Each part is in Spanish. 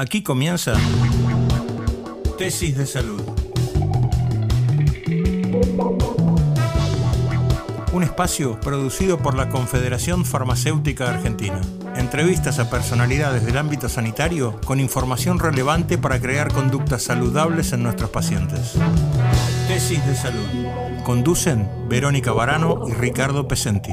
Aquí comienza Tesis de Salud. Un espacio producido por la Confederación Farmacéutica Argentina. Entrevistas a personalidades del ámbito sanitario con información relevante para crear conductas saludables en nuestros pacientes. Tesis de Salud. Conducen Verónica Barano y Ricardo Pesenti.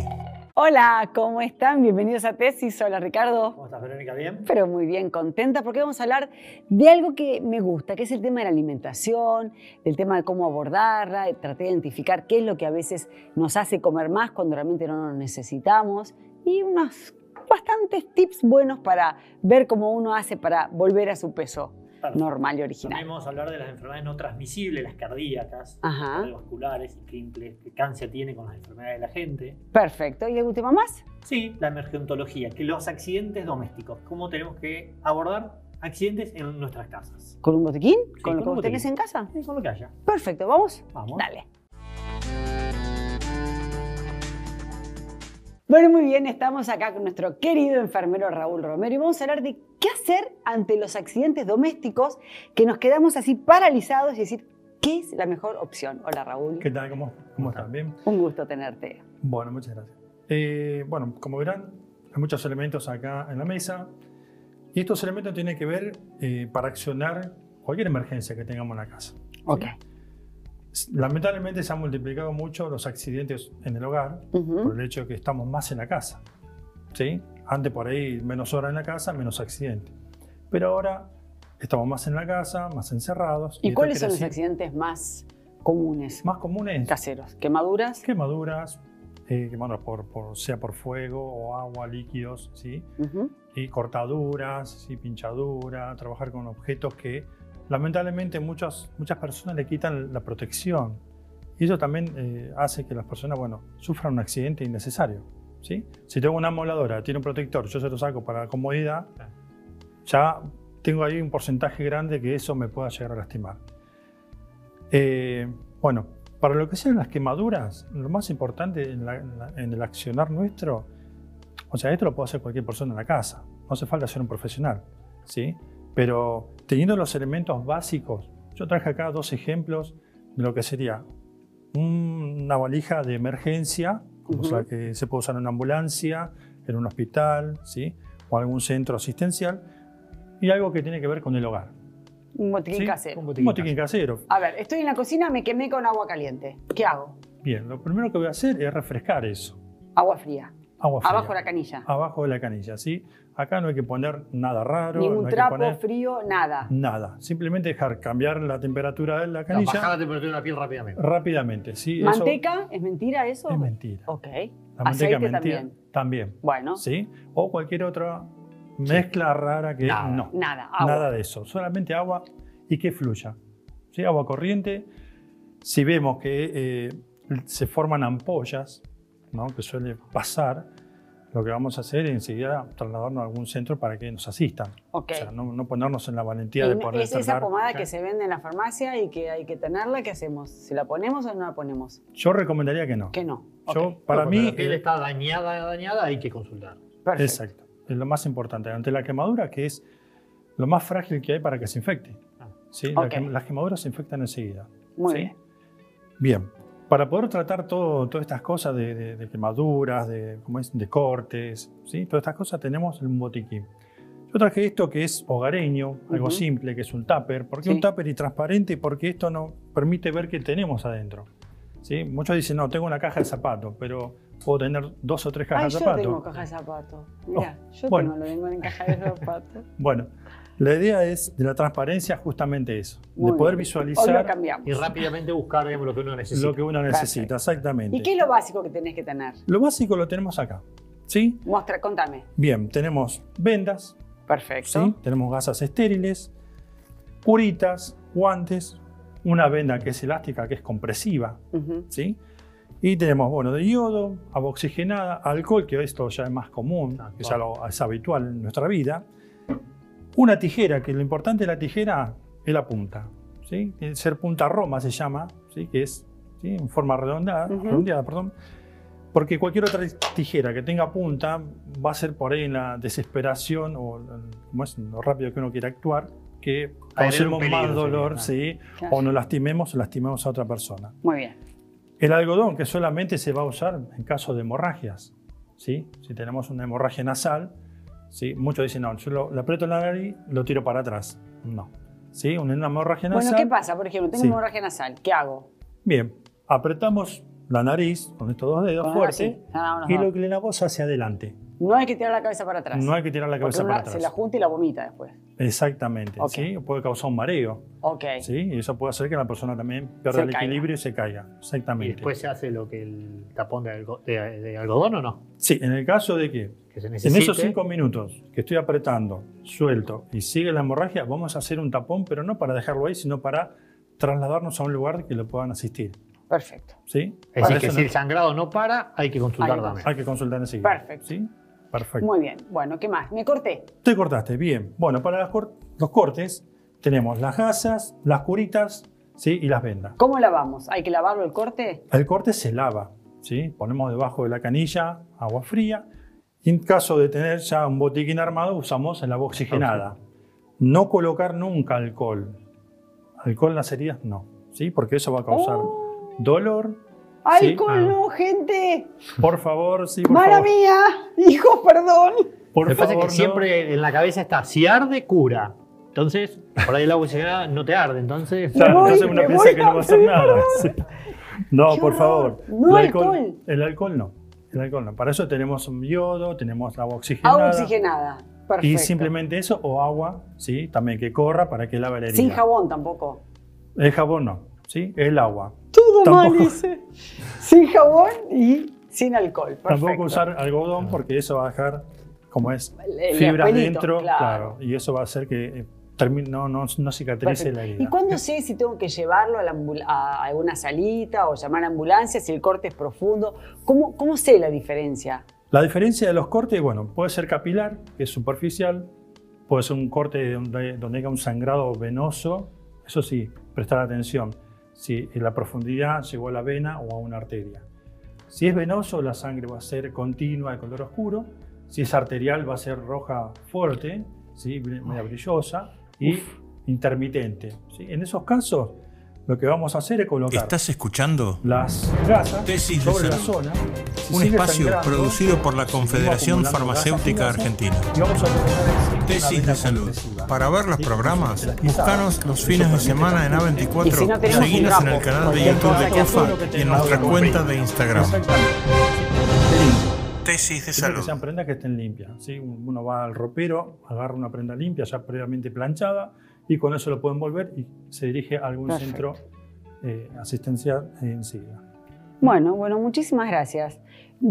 Hola, ¿cómo están? Bienvenidos a Tesis. Hola, Ricardo. ¿Cómo estás, Verónica? ¿Bien? Pero muy bien, contenta porque vamos a hablar de algo que me gusta, que es el tema de la alimentación, del tema de cómo abordarla, tratar de identificar qué es lo que a veces nos hace comer más cuando realmente no lo necesitamos y unos bastantes tips buenos para ver cómo uno hace para volver a su peso Perfecto. normal y original. A hablar de las enfermedades no transmisibles, las cardíacas, Ajá. cardiovasculares y qué implicancia tiene con las enfermedades de la gente. Perfecto. ¿Y algún tema más? Sí, la emergentología, que los accidentes domésticos, cómo tenemos que abordar accidentes en nuestras casas. ¿Con un botiquín? ¿Con con lo que vos tenés en casa? Sí, con lo que haya. Perfecto, ¿vamos? Vamos. Dale. Bueno, muy bien, estamos acá con nuestro querido enfermero Raúl Romero y vamos a hablar de qué hacer ante los accidentes domésticos que nos quedamos así paralizados y decir, ¿qué es la mejor opción? Hola Raúl, ¿Qué tal? ¿Cómo, cómo están? ¿Bien? un gusto tenerte. Bueno, muchas gracias. Eh, bueno, como verán, hay muchos elementos acá en la mesa y estos elementos tienen que ver eh, para accionar cualquier emergencia que tengamos en la casa. Ok. Lamentablemente se han multiplicado mucho los accidentes en el hogar por el hecho de que estamos más en la casa. ¿sí? Antes por ahí menos horas en la casa, menos accidentes. Pero ahora estamos más en la casa, más encerrados. ¿Y cuáles son los accidentes más comunes? Más comunes Caseros. ¿Quemaduras? quemaduras, eh, quemaduras por, por- sea por fuego o agua, líquidos, ¿sí? Y cortaduras, ¿sí? pinchadura, trabajar con objetos que lamentablemente muchas, muchas personas le quitan la protección. Y eso también eh, hace que las personas, bueno, sufran un accidente innecesario. ¿sí? Si tengo una moladora, tiene un protector, yo se lo saco para la comodidad, ya tengo ahí un porcentaje grande que eso me pueda llegar a lastimar. Eh, bueno, para lo que sean las quemaduras, lo más importante en, la- en la- en el accionar nuestro, o sea, esto lo puede hacer cualquier persona en la casa, no hace falta ser un profesional, ¿sí? Pero teniendo los elementos básicos, yo traje acá dos ejemplos de lo que sería un- una valija de emergencia, como Ujú. la que se puede usar en una ambulancia, en un hospital, ¿sí? O algún centro asistencial, y algo que tiene que ver con el hogar. Un botiquín ¿sí? casero. Un botiquín botiquín casero. A ver, estoy en la cocina, me quemé con agua caliente. ¿Qué hago? Bien, lo primero que voy a hacer es refrescar eso. Agua fría. Agua fría. Abajo de la canilla. Abajo de la canilla, ¿sí? Acá no hay que poner nada raro. Ningún no hay que trapo, poner frío, nada. Nada. Simplemente dejar cambiar la temperatura de la No, canilla bajar la temperatura de la piel rápidamente. rápidamente, ¿sí? Eso ¿Manteca? ¿Es mentira eso? es mentira. Ok. La Aceite manteca mentira también. también, Bueno, ¿sí? O cualquier otra mezcla rara que Nada. no. nada. Agua. Nada de eso. Solamente agua y que fluya. ¿Sí? Agua corriente. Si vemos que eh, se forman ampollas, ¿no? que suele pasar, lo que vamos a hacer es enseguida trasladarnos a algún centro para que nos asistan. Ok. O sea, no, no ponernos en la valentía Y de poner es esa pomada que se vende en la farmacia y que hay que tenerla, ¿qué hacemos? ¿Si la ponemos o no la ponemos? Yo recomendaría que no. Que no. Yo, para mí, la piel está dañada, dañada, hay que consultar. Perfecto. exacto. Es lo más importante. Ante la quemadura, que es lo más frágil que hay para que se infecte. Ah. ¿sí? La Ok. quem- las quemaduras se infectan enseguida. Muy ¿sí? bien. Bien, para poder tratar todo, todas estas cosas de, de- de quemaduras, de, ¿cómo es? de cortes, ¿sí? todas estas cosas tenemos un botiquín. Yo traje esto que es hogareño, algo simple, que es un tupper. ¿Por qué Sí. un tupper y transparente? Porque esto no permite ver qué tenemos adentro. ¿sí? Muchos dicen, no, tengo una caja de zapatos, pero puedo tener dos o tres cajas yo de zapatos. tengo caja de zapatos. Mira, yo bueno. tengo, lo tengo en caja de zapatos. Bueno, la idea es de la transparencia justamente eso, Muy de poder bien. Visualizar. Y rápidamente buscar digamos, lo que uno necesita. lo que uno necesita, exactamente. ¿Y qué es lo básico que tenés que tener? Lo básico lo tenemos acá. ¿sí? Mostra, contame. Bien, tenemos vendas, Perfecto. ¿sí? tenemos gasas estériles, curitas, guantes, una venda que es elástica, que es compresiva. ¿sí? Y tenemos, bueno, de yodo, agua oxigenada, alcohol, que esto ya es más común, Ah, que ya lo- es habitual en nuestra vida. Una tijera, que lo importante de la tijera es la punta, ¿sí? Tiene que ser punta roma se llama, ¿sí? Que es ¿sí? en forma redondeada, redondeada, perdón. Porque cualquier otra tijera que tenga punta va a ser por ahí en la desesperación o como es lo rápido que uno quiere actuar, que causemos más dolor, sí, o nos lastimemos o lastimemos a otra persona. Muy bien. El algodón que solamente se va a usar en caso de hemorragias, ¿sí? Si tenemos una hemorragia nasal, ¿sí? Muchos dicen, no, yo lo, aprieto en la nariz, lo tiro para atrás. No. ¿Sí? Una hemorragia nasal. Bueno, ¿qué pasa? Por ejemplo, tengo hemorragia nasal, ¿qué hago? Bien, apretamos la nariz con estos dos dedos fuerte y lo que le damos hacia adelante. No hay que tirar la cabeza para atrás. No hay que tirar la cabeza para atrás. Se la junta y la vomita después. Exactamente. ¿sí? Puede causar un mareo. Ok. ¿sí? Y eso puede hacer que la persona también pierda el equilibrio y se caiga. Exactamente. ¿Y después se hace lo que el tapón de, algodón o no? Sí, en el caso de que, en esos cinco minutos que estoy apretando, suelto y sigue la hemorragia, vamos a hacer un tapón, pero no para dejarlo ahí, sino para trasladarnos a un lugar que lo puedan asistir. Perfecto. ¿Sí? Es decir, que si el sangrado no para, hay que consultar también. Hay que consultar enseguida. Perfecto. ¿Sí? Perfecto. Muy bien. Bueno, ¿qué más? Me corté. Te cortaste, bien. Bueno, para los cortes tenemos las gasas, las curitas ¿sí? y las vendas. ¿Cómo lavamos? ¿Hay que lavarlo el corte? El corte se lava. ¿sí? Ponemos debajo de la canilla agua fría. Y en caso de tener ya un botiquín armado, usamos el agua oxigenada. No colocar nunca alcohol. Alcohol en las heridas, no. ¿sí? Porque eso va a causar oh. dolor, ¡Alcohol ah. no, gente! Por favor, sí, por ¡Mala mía! ¡Hijo, perdón! Por Lo que pasa es que siempre en la cabeza está, si arde, cura. Entonces, por ahí el agua oxigenada no te arde, entonces... Claro, entonces uno piensa que no va a hacer nada. No, por favor. No el alcohol, El alcohol no. El alcohol no. Para eso tenemos un yodo, tenemos agua oxigenada. Agua oxigenada. Perfecto. Y simplemente eso, o agua, ¿sí? También que corra para que lave la herida. Sin jabón tampoco. El jabón no, ¿sí? El agua. Todo mal dice. Sin jabón y sin alcohol. Tampoco usar algodón porque eso va a dejar, como es, fibras dentro. Claro. Y eso va a hacer que eh, no, no, no cicatrice la herida. ¿Y cuándo sé si tengo que llevarlo a, alguna salita o llamar a ambulancia, si el corte es profundo? ¿Cómo, ¿Cómo sé la diferencia? La diferencia de los cortes, bueno, puede ser capilar, que es superficial, puede ser un corte donde, donde haya un sangrado venoso, eso sí, prestar atención si en la profundidad llegó a la vena o a una arteria. Si es venoso, la sangre va a ser continua de color oscuro. Si es arterial, va a ser roja fuerte, ¿sí? media brillosa y intermitente. ¿sí? En esos casos, lo que vamos a hacer es colocar. ¿Estás escuchando? Las gasas sobre la zona. Un espacio producido por la Confederación Farmacéutica Argentina. Tesis de salud. Para ver los programas, buscanos los fines de semana en A24. Seguinos en el canal de YouTube de COFA y en nuestra cuenta de Instagram. Tesis de salud. Que sean prendas que estén limpias. ¿sí? Uno va al ropero, agarra una prenda limpia, ya previamente planchada y con eso lo pueden volver y se dirige a algún centro eh, asistencial enseguida. Bueno, bueno, muchísimas gracias.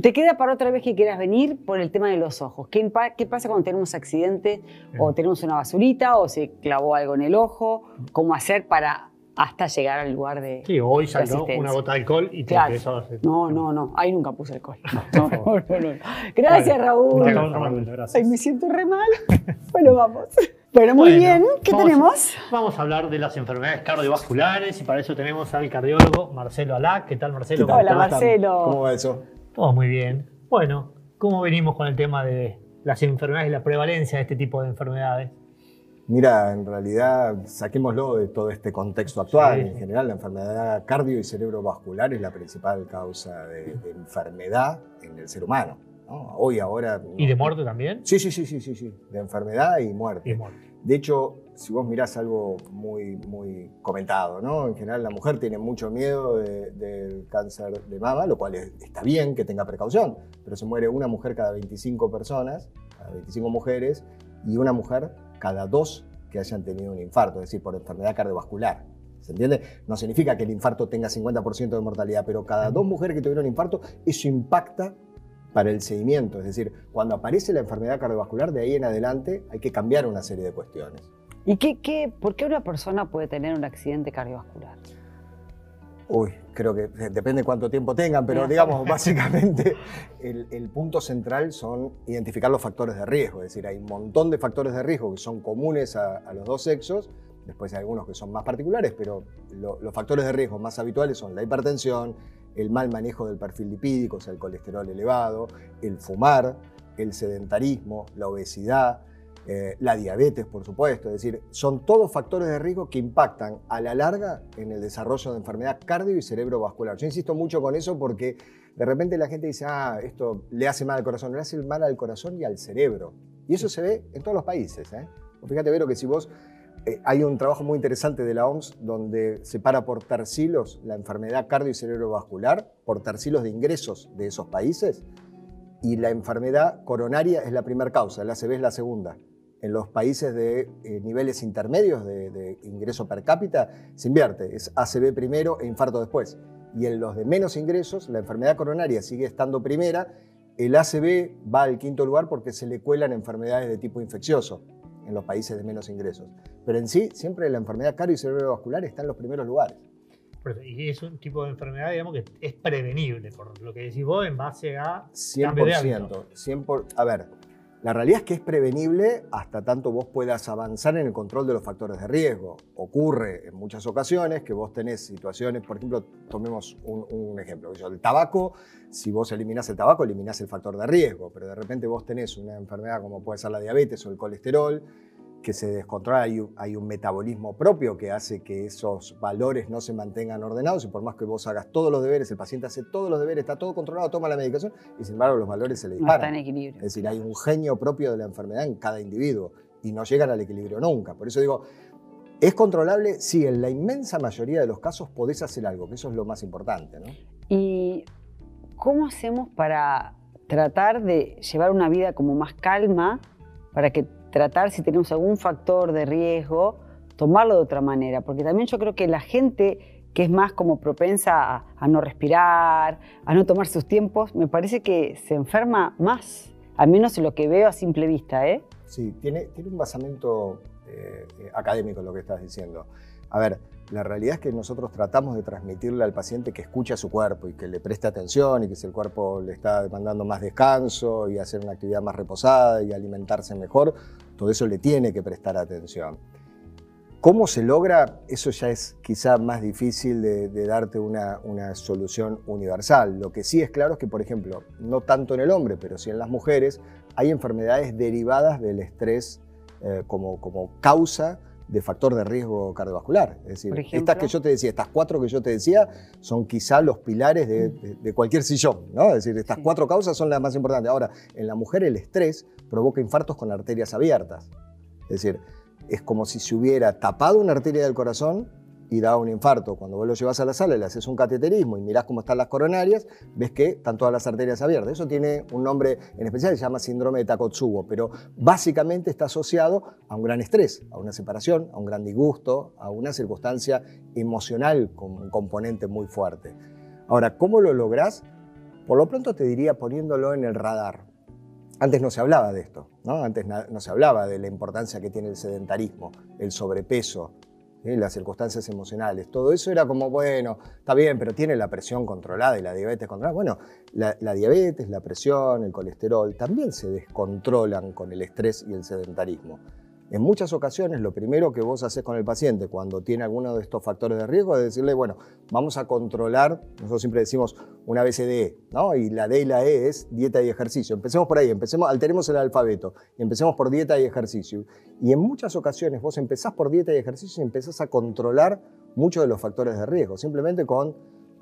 ¿Te queda para otra vez que quieras venir por el tema de los ojos? ¿Qué, qué pasa cuando tenemos accidente o tenemos una basurita o se clavó algo en el ojo? ¿Cómo hacer para hasta llegar al lugar de. Sí, hoy salió una gota de alcohol y te claro. empezó a hacer. No, no, no. Ahí nunca puse alcohol. No, no, no. Gracias, Raúl. gracias. Ay, me siento re mal. bueno, vamos. Pero muy bien, ¿qué tenemos? Vamos a hablar de las enfermedades cardiovasculares y para eso tenemos al cardiólogo Marcelo Alá. ¿Qué tal, Marcelo? Hola, Marcelo. ¿Cómo va eso? Todo muy bien. Bueno, ¿cómo venimos con el tema de las enfermedades y la prevalencia de este tipo de enfermedades? Mira, en realidad, saquémoslo de todo este contexto actual. En general, la enfermedad cardio y cerebrovascular es la principal causa de enfermedad en el ser humano. Hoy, ahora. ¿Y de muerte también? Sí, sí, sí, sí, sí, sí. De enfermedad y muerte. De hecho, si vos mirás algo muy, muy comentado, ¿no? En general, la mujer tiene mucho miedo del cáncer de mama, lo cual está bien que tenga precaución, pero se muere una mujer cada 25 personas, cada 25 mujeres, y una mujer cada dos que hayan tenido un infarto, es decir, por enfermedad cardiovascular. ¿Se entiende? No significa que el infarto tenga 50% de mortalidad, pero cada dos mujeres que tuvieron infarto, eso impacta para el seguimiento. Es decir, cuando aparece la enfermedad cardiovascular, de ahí en adelante hay que cambiar una serie de cuestiones. ¿Y qué, qué, por qué una persona puede tener un accidente cardiovascular? Uy, creo que depende cuánto tiempo tengan, pero digamos, básicamente el, punto central son identificar los factores de riesgo. Es decir, hay un montón de factores de riesgo que son comunes a, los dos sexos, después hay algunos que son más particulares, pero los factores de riesgo más habituales son la hipertensión, el mal manejo del perfil lipídico, o sea, el colesterol elevado, el fumar, el sedentarismo, la obesidad, eh, la diabetes, por supuesto. Es decir, son todos factores de riesgo que impactan a la larga en el desarrollo de enfermedad cardio y cerebrovascular. Yo insisto mucho con eso porque de repente la gente dice, ah, esto le hace mal al corazón, le hace mal al corazón y al cerebro. Y eso se ve en todos los países. ¿eh? Fíjate, Vero, que si vos eh, hay un trabajo muy interesante de la OMS donde separa por tercilos la enfermedad cardio y cerebrovascular, por tercilos de ingresos de esos países, y la enfermedad coronaria es la primera causa, la ACV es la segunda. En los países de eh, niveles intermedios de, ingreso per cápita se invierte, es ACV primero e infarto después. Y en los de menos ingresos, la enfermedad coronaria sigue estando primera, el ACV va al quinto lugar porque se le cuelan enfermedades de tipo infeccioso en los países de menos ingresos. Pero en sí, siempre la enfermedad cardio y cerebrovascular está en los primeros lugares. Y es un tipo de enfermedad, digamos, que es prevenible, por lo que decís vos, en base a 100%. 100%. A ver, la realidad es que es prevenible hasta tanto vos puedas avanzar en el control de los factores de riesgo. Ocurre en muchas ocasiones que vos tenés situaciones, por ejemplo, tomemos un, ejemplo, el tabaco, si vos eliminás el tabaco, eliminás el factor de riesgo, pero de repente vos tenés una enfermedad como puede ser la diabetes o el colesterol, que se descontrola, hay un, hay un, metabolismo propio que hace que esos valores no se mantengan ordenados y por más que vos hagas todos los deberes, el paciente hace todos los deberes, está todo controlado, toma la medicación y sin embargo los valores se le disparan. No está en equilibrio. Es decir, hay un genio propio de la enfermedad en cada individuo y no llegan al equilibrio nunca. Por eso digo, ¿es controlable? Sí, en la inmensa mayoría de los casos podés hacer algo, que eso es lo más importante. ¿no? ¿Y cómo hacemos para tratar de llevar una vida como más calma para que tratar si tenemos algún factor de riesgo, tomarlo de otra manera, porque también yo creo que la gente que es más como propensa a, no respirar, a no tomar sus tiempos, me parece que se enferma más, al menos en lo que veo a simple vista. ¿eh? Sí, tiene, tiene un basamento eh, académico lo que estás diciendo. A ver, la realidad es que nosotros tratamos de transmitirle al paciente que escuche a su cuerpo y que le preste atención y que si el cuerpo le está demandando más descanso y hacer una actividad más reposada y alimentarse mejor, todo eso le tiene que prestar atención. ¿Cómo se logra? Eso ya es quizá más difícil de, darte una, solución universal. Lo que sí es claro es que, por ejemplo, no tanto en el hombre, pero sí en las mujeres, hay enfermedades derivadas del estrés eh, como, como causa de factor de riesgo cardiovascular. Es decir, estas que yo te decía, estas cuatro que yo te decía, son quizá los pilares de, cualquier sillón, ¿no? Es decir, estas cuatro causas son las más importantes. Ahora, en la mujer el estrés provoca infartos con arterias abiertas. Es decir, es como si se hubiera tapado una arteria del corazón y da un infarto. Cuando vos lo llevas a la sala, le haces un cateterismo y mirás cómo están las coronarias, ves que están todas las arterias abiertas. Eso tiene un nombre en especial, se llama síndrome de Takotsubo, pero básicamente está asociado a un gran estrés, a una separación, a un gran disgusto, a una circunstancia emocional con un componente muy fuerte. Ahora, ¿cómo lo lográs? Por lo pronto te diría poniéndolo en el radar. Antes no se hablaba de esto, ¿no? Antes no se hablaba de la importancia que tiene el sedentarismo, el sobrepeso, las circunstancias emocionales. Todo eso era como, bueno, está bien, pero tiene la presión controlada y la diabetes controlada. Bueno, la, diabetes, la presión, el colesterol también se descontrolan con el estrés y el sedentarismo. En muchas ocasiones lo primero que vos haces con el paciente cuando tiene alguno de estos factores de riesgo es decirle, bueno, vamos a controlar, nosotros siempre decimos una BCD, ¿no? Y la D y la E es dieta y ejercicio. Empecemos por ahí, empecemos, alteremos el alfabeto y empecemos por dieta y ejercicio. Y en muchas ocasiones vos empezás por dieta y ejercicio y empezás a controlar muchos de los factores de riesgo, simplemente con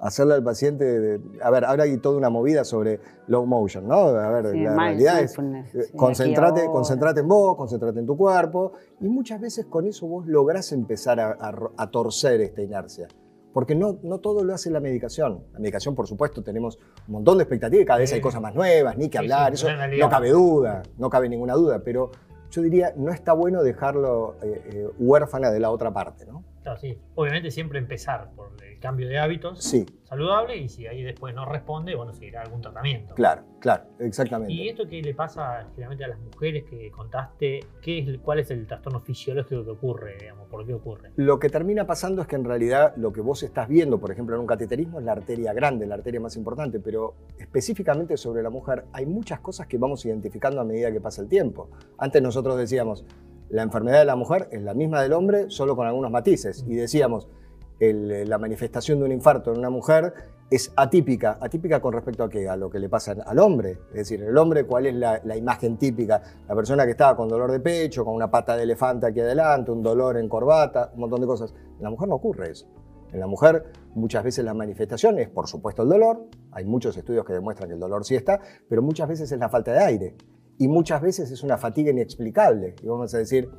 hacerle al paciente, a ver, ahora hay toda una movida sobre low motion, ¿no? A ver, la realidad es, eh, concentrate, concentrate en vos, concentrate en tu cuerpo, y muchas veces con eso vos lográs empezar a, torcer esta inercia. Porque no, no todo lo hace la medicación. La medicación, por supuesto, tenemos un montón de expectativas y cada vez hay cosas más nuevas, ni que hablar, eso no cabe duda, no cabe ninguna duda, pero yo diría, no está bueno dejarlo eh, eh, huérfana de la otra parte, ¿no? Claro, sí. Obviamente siempre empezar por el cambio de hábitos sí. saludable y si ahí después no responde, bueno, seguirá algún tratamiento. Claro, claro, exactamente. ¿Y esto qué le pasa generalmente a las mujeres que contaste? ¿Qué es, ¿Cuál es el trastorno fisiológico que ocurre, digamos? ¿Por qué ocurre? Lo que termina pasando es que en realidad lo que vos estás viendo, por ejemplo, en un cateterismo es la arteria grande, la arteria más importante, pero específicamente sobre la mujer hay muchas cosas que vamos identificando a medida que pasa el tiempo. Antes nosotros decíamos, la enfermedad de la mujer es la misma del hombre, solo con algunos matices. Y decíamos, la manifestación de un infarto en una mujer es atípica. ¿Atípica con respecto a qué? A lo que le pasa al hombre. Es decir, el hombre, ¿cuál es la, la imagen típica? La persona que estaba con dolor de pecho, con una pata de elefante aquí adelante, un dolor en corbata, un montón de cosas. En la mujer no ocurre eso. En la mujer muchas veces la manifestación es, por supuesto, el dolor. Hay muchos estudios que demuestran que el dolor sí está, pero muchas veces es la falta de aire. Y muchas veces es una fatiga inexplicable. Y vamos a decir,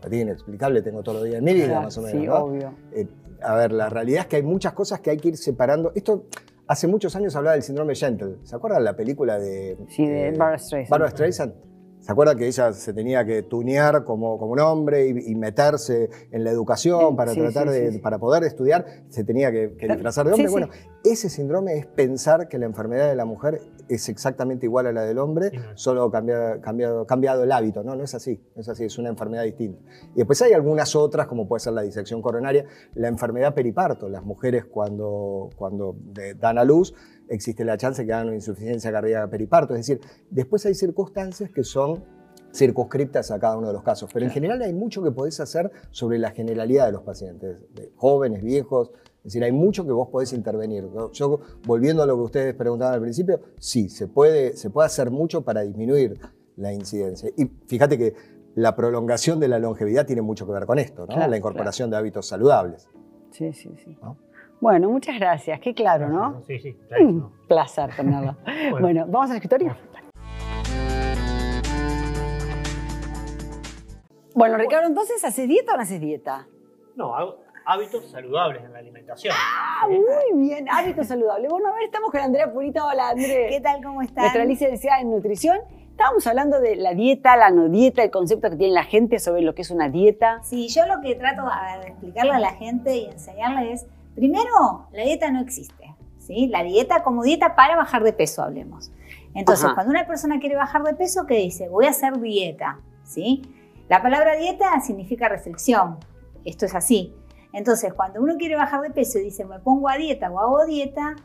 fatiga inexplicable tengo todo los días en mi vida, Claro, más o menos. sí, ¿no? obvio. Eh, a ver, la realidad es que hay muchas cosas que hay que ir separando. Esto, hace muchos años hablaba del síndrome Gentle. ¿Se acuerdan la película de... Sí, de eh, Barbra Streisand. Barbra Streisand? ¿Se acuerdan que ella se tenía que tunear como, como un hombre y, y meterse en la educación para sí, tratar sí, de, sí, para poder estudiar? Se tenía que, que disfrazar de hombre. Bueno, ese síndrome es pensar que la enfermedad de la mujer es exactamente igual a la del hombre, solo cambia- cambiado, cambiado el hábito. No, no es así. No es así, es una enfermedad distinta. Y después hay algunas otras, como puede ser la disección coronaria, la enfermedad periparto. Las mujeres cuando, cuando dan a luz, existe la chance que hagan insuficiencia cardíaca periparto. Es decir, después hay circunstancias que son circunscriptas a cada uno de los casos. Pero en general hay mucho que podés hacer sobre la generalidad de los pacientes, de jóvenes, viejos. Es decir, hay mucho que vos podés intervenir. Yo- volviendo a lo que ustedes preguntaban al principio, sí, se puede, se puede hacer mucho para disminuir la incidencia. Y fíjate que la prolongación de la longevidad tiene mucho que ver con esto, ¿no? Claro, la incorporación de hábitos saludables. Sí, sí, sí. ¿no? Bueno, muchas gracias. Qué claro, ¿no? Sí, sí, clarísimo. Un placer tenerlo. bueno, ¿vamos al escritorio? Bueno, Ricardo, entonces, ¿haces dieta o no haces dieta? No, hago hábitos saludables en la alimentación. Ah, ¿sí? muy bien, hábitos saludables. Bueno, a ver, estamos con Andrea Purita. Hola, Andrea. ¿Qué tal? ¿Cómo están? Nuestra licenciada en nutrición. Estábamos hablando de la dieta, la no dieta, el concepto que tiene la gente sobre lo que es una dieta. Sí, yo lo que trato de explicarle a la gente y enseñarle es, primero, la dieta no existe. ¿sí? La dieta como dieta para bajar de peso, hablemos. Entonces, Ajá. cuando una persona quiere bajar de peso, ¿qué dice? Voy a hacer dieta. ¿sí? La palabra dieta significa restricción. Esto es así. Entonces, cuando uno quiere bajar de peso y dice, me pongo a dieta o hago dieta,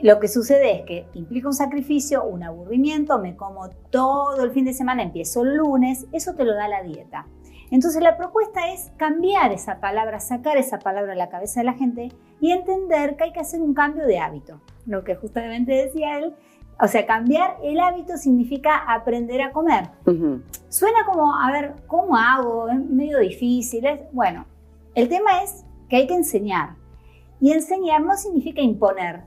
lo que sucede es que implica un sacrificio, un aburrimiento, me como todo el fin de semana, empiezo el lunes, eso te lo da la dieta. Entonces la propuesta es cambiar esa palabra, sacar esa palabra de la cabeza de la gente y entender que hay que hacer un cambio de hábito. Lo que justamente decía él, o sea, cambiar el hábito significa aprender a comer. Ujú. Suena como, a ver, ¿cómo hago? Es medio difícil. es- Bueno, el tema es que hay que enseñar. Y enseñar no significa imponer,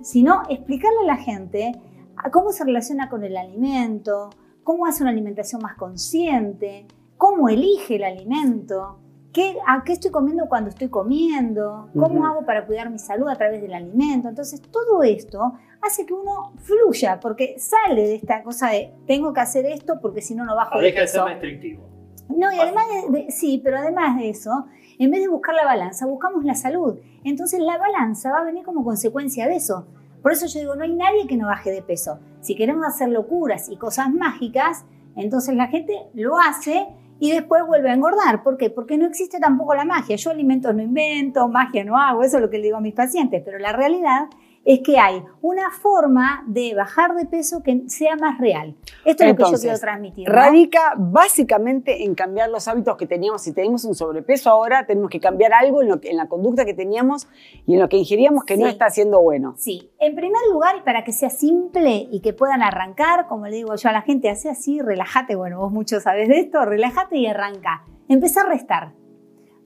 sino explicarle a la gente a cómo se relaciona con el alimento, cómo hace una alimentación más consciente, cómo elige el alimento, qué, a qué estoy comiendo cuando estoy comiendo, cómo hago para cuidar mi salud a través del alimento. Entonces, todo esto hace que uno fluya, porque sale de esta cosa de tengo que hacer esto porque si no, no bajo de Deja de ser restrictivo. No, y además de, de- sí, pero además de eso, en vez de buscar la balanza, buscamos la salud. Entonces la balanza va a venir como consecuencia de eso. Por eso yo digo, no hay nadie que no baje de peso. Si queremos hacer locuras y cosas mágicas, entonces la gente lo hace y después vuelve a engordar. ¿Por qué? Porque no existe tampoco la magia. Yo alimentos no invento, magia no hago, eso es lo que le digo a mis pacientes, pero la realidad es que hay una forma de bajar de peso que sea más real. Esto es lo que yo quiero transmitir. ¿no? Radica básicamente en cambiar los hábitos que teníamos. Si tenemos un sobrepeso ahora, tenemos que cambiar algo en, lo que- en la conducta que teníamos y en lo que ingeríamos que no está siendo bueno. Sí, en primer lugar, y para que sea simple y que puedan arrancar, como le digo yo a la gente, hace así, relájate, bueno, vos mucho sabés de esto, relájate y arranca. Empezar a restar.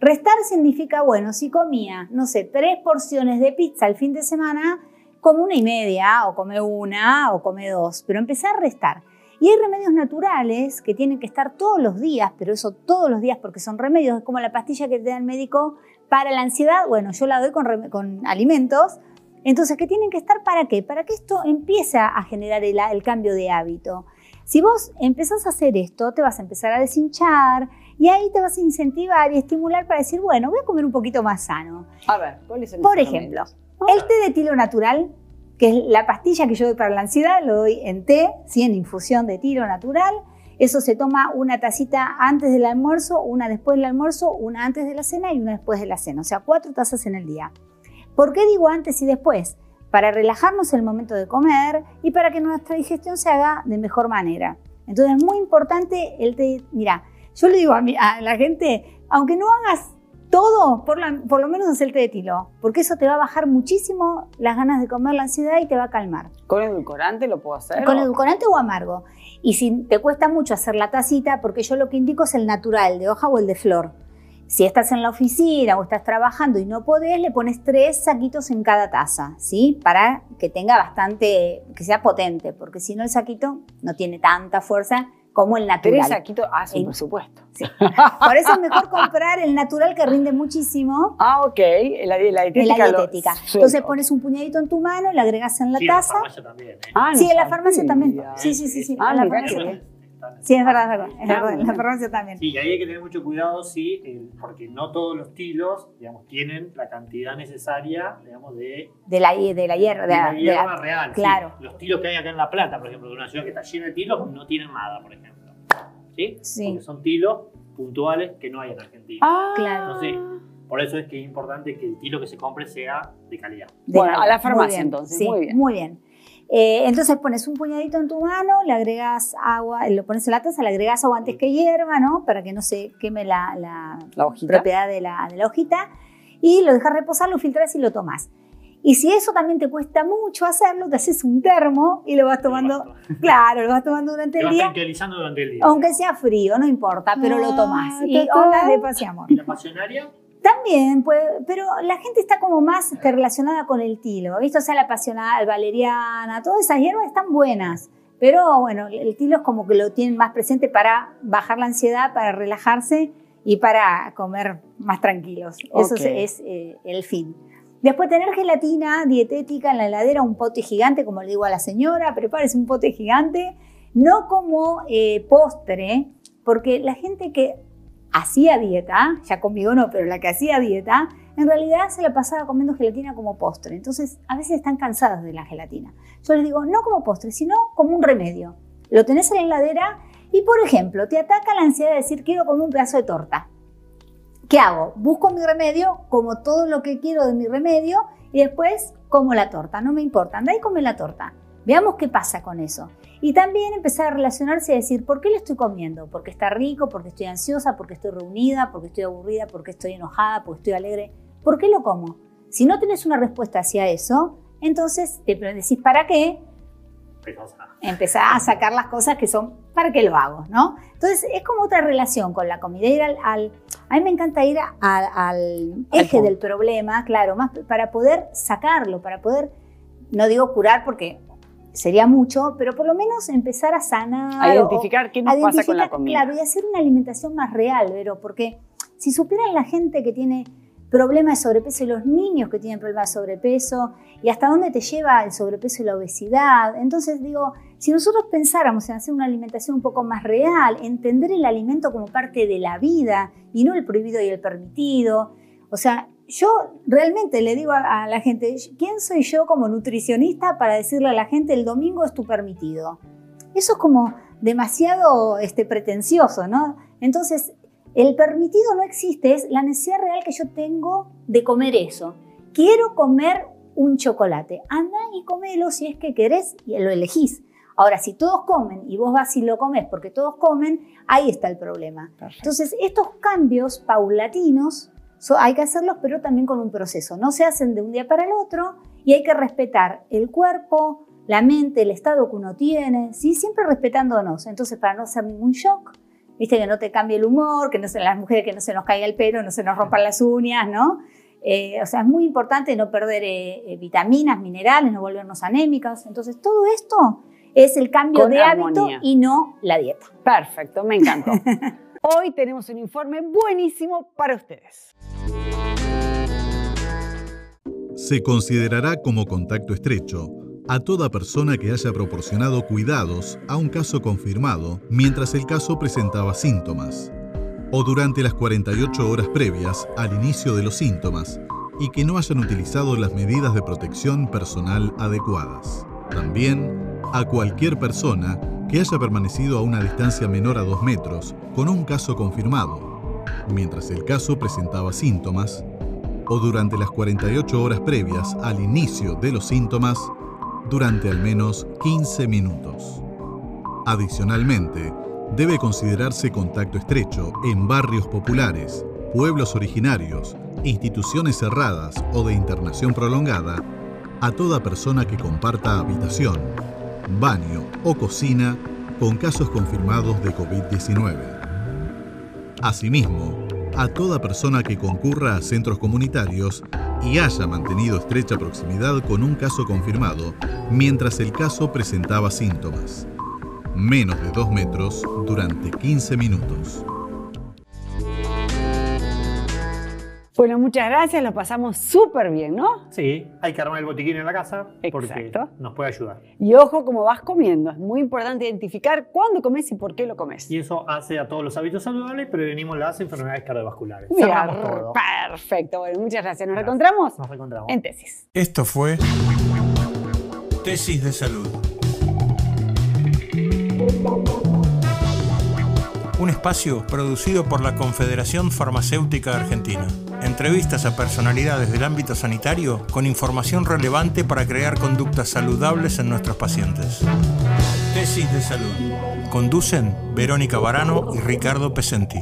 Restar significa, bueno, si comía, no sé, tres porciones de pizza el fin de semana, come una y media, o come una, o come dos, pero empezar a restar. Y hay remedios naturales que tienen que estar todos los días, pero eso todos los días porque son remedios, es como la pastilla que te da el médico para la ansiedad, bueno, yo la doy con, con alimentos, entonces, ¿qué tienen que estar para qué? Para que esto empiece a generar el, el cambio de hábito. Si vos empezás a hacer esto, te vas a empezar a deshinchar y ahí te vas a incentivar y estimular para decir, bueno, voy a comer un poquito más sano. A ver, ¿cuáles son Por ejemplo, el té de tilo natural, que es la pastilla que yo doy para la ansiedad, lo doy en té, ¿sí? en infusión de tilo natural. Eso se toma una tacita antes del almuerzo, una después del almuerzo, una antes de la cena y una después de la cena. O sea, cuatro tazas en el día. ¿Por qué digo antes y después? Para relajarnos el momento de comer y para que nuestra digestión se haga de mejor manera. Entonces es muy importante el té. Mira, yo le digo a, mi- a la gente, aunque no hagas todo, por, por lo menos el té de tilo, porque eso te va a bajar muchísimo las ganas de comer, la ansiedad y te va a calmar. ¿Con edulcorante lo puedo hacer? Con edulcorante o amargo. Y si te cuesta mucho hacer la tacita, porque yo lo que indico es el natural, de hoja o el de flor. Si estás en la oficina o estás trabajando y no podés, le pones tres saquitos en cada taza, ¿sí? Para que tenga bastante, que sea potente, porque si no el saquito no tiene tanta fuerza como el natural. Tres saquitos, ah, sí, por supuesto. Sí. Por eso es mejor comprar el natural que rinde muchísimo. Ah, ok, la, la dietética. La dietética. Entonces pones un puñadito en tu mano, le agregas en la Sí, taza. En la farmacia también, ¿eh? Ah, no sí, en la farmacia también. Sí, sí, sí, sí. Ah, en la farmacia qué también. Sí, es verdad, es verdad. Es Ah, verdad, la farmacia también. Sí, y ahí hay que tener mucho cuidado, sí, eh, porque no todos los tilos, digamos, tienen la cantidad necesaria, digamos, de, De la, de la hierba. de De la la, de hierba la- real. sí. claro. Los tilos que hay acá en La Plata, por ejemplo, de una ciudad que está llena de tilos, no tienen nada, por ejemplo. ¿Sí? Sí. Porque son tilos puntuales que no hay en Argentina. Ah, Claro. Entonces, por eso es que es importante que el tilo que se compre sea de calidad. de Bueno, a la muy farmacia, bien, entonces, Sí, muy bien. Muy bien. Eh, entonces pones un puñadito en tu mano, le agregas agua, lo pones en la taza, le agregas agua antes que hierva, ¿no? Para que no se queme la, la La hojita. propiedad de la, de la hojita. Y lo dejas reposar, lo filtras y lo tomas. Y si eso también te cuesta mucho hacerlo, te haces un termo y lo vas tomando, claro, lo vas tomando durante Te el día. tranquilizando durante el día. Aunque sea frío, no importa, pero lo tomás. Ah, Y total. ondas de paz y amor. ¿Y la pasionaria? También, puede, pero la gente está como más este, relacionada con el tilo, ¿viste? O sea, la pasional, valeriana, todas esas hierbas están buenas. Pero bueno, el tilo es como que lo tienen más presente para bajar la ansiedad, para relajarse y para comer más tranquilos. Eso es, eh, el fin. Después tener gelatina dietética en la heladera, un pote gigante, como le digo a la señora, prepárese un pote gigante, no como eh, postre, porque la gente que hacía dieta, ya conmigo no, pero la que hacía dieta, en realidad se la pasaba comiendo gelatina como postre. Entonces, a veces están cansadas de la gelatina. Yo les digo, no como postre, sino como un remedio. Lo tenés en la heladera y, por ejemplo, te ataca la ansiedad de decir, quiero comer un pedazo de torta. ¿Qué hago? Busco mi remedio, como todo lo que quiero de mi remedio y después como la torta. No me importa, anda y come la torta. Veamos qué pasa con eso. Y también empezar a relacionarse y decir, ¿por qué lo estoy comiendo? ¿Porque está rico? ¿Porque estoy ansiosa? ¿Porque estoy reunida? ¿Porque estoy aburrida? ¿Porque estoy enojada? ¿Porque estoy alegre? ¿Por qué lo como? Si no tenés una respuesta hacia eso, entonces te decís, ¿para qué? Empezás a- sacar las cosas que son para qué lo hago, ¿no? Entonces es como otra relación con la comida, ir al, al- a mí me encanta ir a- a- al eje del problema, claro, más para poder sacarlo, para poder, no digo curar porque sería mucho, pero por lo menos empezar a sanar. A o- identificar qué nos pasa con la comida. Claro, y hacer una alimentación más real, Vero, porque si supieran la gente que tiene problemas de sobrepeso y los niños que tienen problemas de sobrepeso y hasta dónde te lleva el sobrepeso y la obesidad. Entonces digo, si nosotros pensáramos en hacer una alimentación un poco más real, entender el alimento como parte de la vida y no el prohibido y el permitido, o sea, yo realmente le digo a, a la gente, ¿quién soy yo como nutricionista para decirle a la gente el domingo es tu permitido? Eso es como demasiado este, pretencioso, ¿no? Entonces, el permitido no existe, es la necesidad real que yo tengo de comer eso. Quiero comer un chocolate. Anda y comelo si es que querés y lo elegís. Ahora, si todos comen y vos vas y lo comes porque todos comen, ahí está el problema. Perfecto. Entonces, estos cambios paulatinos so- hay que hacerlos, pero también con un proceso. No se hacen de un día para el otro y hay que respetar el cuerpo, la mente, el estado que uno tiene, ¿sí? siempre respetándonos. Entonces, para no hacer ningún shock, viste que no te cambie el humor, que no se, las mujeres que no se nos caiga el pelo, no se nos rompan las uñas, ¿no? Eh, o sea, es muy importante no perder eh, eh, vitaminas, minerales, no volvernos anémicas. Entonces, todo esto es el cambio Con de hábito y no la dieta. Perfecto, me encantó. Hoy tenemos un informe buenísimo para ustedes. Se considerará como contacto estrecho a toda persona que haya proporcionado cuidados a un caso confirmado mientras el caso presentaba síntomas, o durante las 48 horas previas al inicio de los síntomas y que no hayan utilizado las medidas de protección personal adecuadas. También a cualquier persona que haya permanecido a una distancia menor a 2 metros con un caso confirmado, mientras el caso presentaba síntomas, o durante las 48 horas previas al inicio de los síntomas durante al menos 15 minutos. Adicionalmente, debe considerarse contacto estrecho en barrios populares, pueblos originarios, instituciones cerradas o de internación prolongada, a toda persona que comparta habitación, baño o cocina con casos confirmados de COVID-19. Asimismo, a toda persona que concurra a centros comunitarios y haya mantenido estrecha proximidad con un caso confirmado mientras el caso presentaba síntomas. Menos de 2 metros durante 15 minutos. Bueno, muchas gracias, lo pasamos súper bien, ¿no? Sí, hay que armar el botiquín en la casa porque Exacto. nos puede ayudar. Y ojo cómo vas comiendo, es muy importante identificar cuándo comes y por qué lo comes. Y eso hace a todos los hábitos saludables, prevenimos las enfermedades cardiovasculares. Mira, Cerramos todo. perfecto, bueno, muchas gracias. Nos Gracias. reencontramos Nos reencontramos. en tesis. Esto fue Tesis de Salud. Un espacio producido por la Confederación Farmacéutica Argentina. Entrevistas a personalidades del ámbito sanitario con información relevante para crear conductas saludables en nuestros pacientes. Tesis de Salud. Conducen Verónica Barano y Ricardo Pesenti.